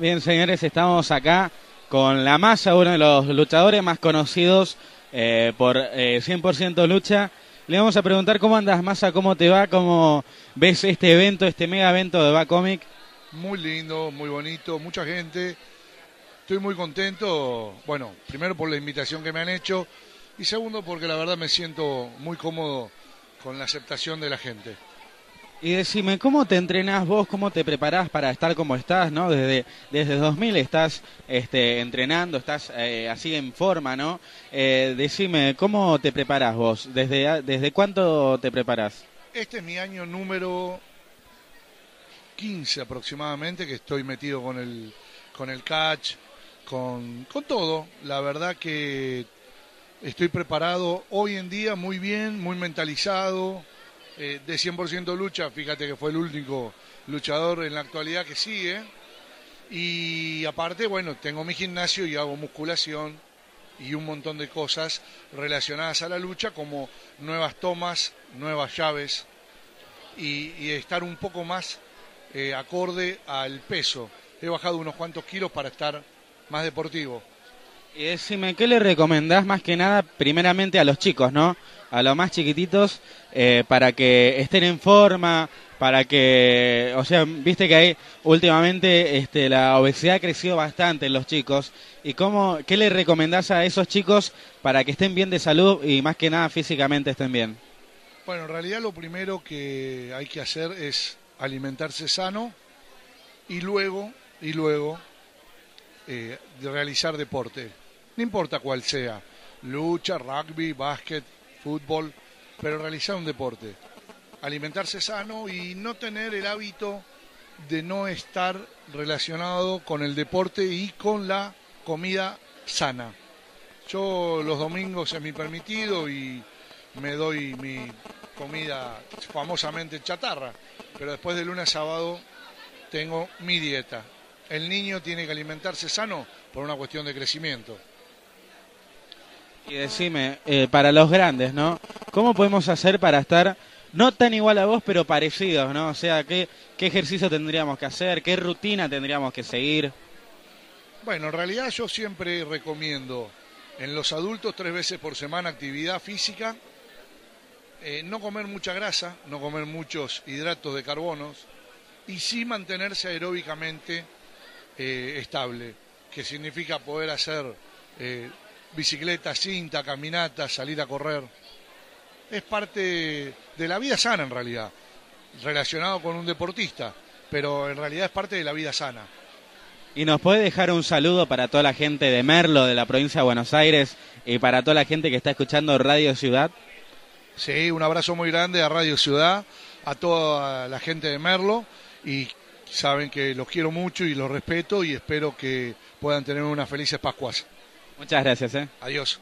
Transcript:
Bien, señores, estamos acá con la masa, uno de los luchadores más conocidos eh, por 100% eh, lucha. Le vamos a preguntar cómo andas, Masa, cómo te va, cómo ves este evento, este mega evento de Bacomic. Muy lindo, muy bonito, mucha gente. Estoy muy contento, bueno, primero por la invitación que me han hecho y segundo porque la verdad me siento muy cómodo con la aceptación de la gente. Y decime, ¿cómo te entrenás vos? ¿Cómo te preparás para estar como estás, no? Desde, desde 2000 estás este, entrenando, estás eh, así en forma, ¿no? Eh, decime, ¿cómo te preparás vos? ¿Desde, ¿Desde cuánto te preparás? Este es mi año número 15 aproximadamente, que estoy metido con el, con el catch, con, con todo. La verdad que estoy preparado hoy en día muy bien, muy mentalizado eh, de 100% lucha, fíjate que fue el único luchador en la actualidad que sigue. Y aparte, bueno, tengo mi gimnasio y hago musculación y un montón de cosas relacionadas a la lucha, como nuevas tomas, nuevas llaves y, estar un poco más eh, acorde al peso. He bajado unos cuantos kilos para estar más deportivo. Y decime, ¿qué le recomendás más que nada, primeramente a los chicos, ¿no? A los más chiquititos, eh, para que estén en forma, para que, o sea, viste que hay últimamente este, la obesidad ha crecido bastante en los chicos. ¿Y cómo, qué le recomendás a esos chicos para que estén bien de salud y más que nada físicamente estén bien? Bueno, en realidad lo primero que hay que hacer es alimentarse sano y luego, y luego eh, realizar deporte, no importa cuál sea, lucha, rugby, básquet, fútbol, pero realizar un deporte, alimentarse sano y no tener el hábito de no estar relacionado con el deporte y con la comida sana. Yo los domingos es mi permitido y me doy mi comida famosamente chatarra, pero después de lunes a sábado tengo mi dieta el niño tiene que alimentarse sano por una cuestión de crecimiento. Y decime, eh, para los grandes, ¿no? ¿Cómo podemos hacer para estar no tan igual a vos, pero parecidos, ¿no? O sea, ¿qué, qué ejercicio tendríamos que hacer? ¿Qué rutina tendríamos que seguir? Bueno, en realidad yo siempre recomiendo en los adultos tres veces por semana actividad física, eh, no comer mucha grasa, no comer muchos hidratos de carbonos y sí mantenerse aeróbicamente eh, estable, que significa poder hacer bicicleta, cinta, caminata, salir a correr. Es parte de la vida sana en realidad, relacionado con un deportista, pero en realidad es parte de la vida sana. ¿Y nos puede dejar un saludo para toda la gente de Merlo, de la provincia de Buenos Aires, y para toda la gente que está escuchando Radio Ciudad? Sí, un abrazo muy grande a Radio Ciudad, a toda la gente de Merlo, y saben que los quiero mucho y los respeto y espero que puedan tener unas felices Pascuas. Muchas gracias. ¿eh? Adiós.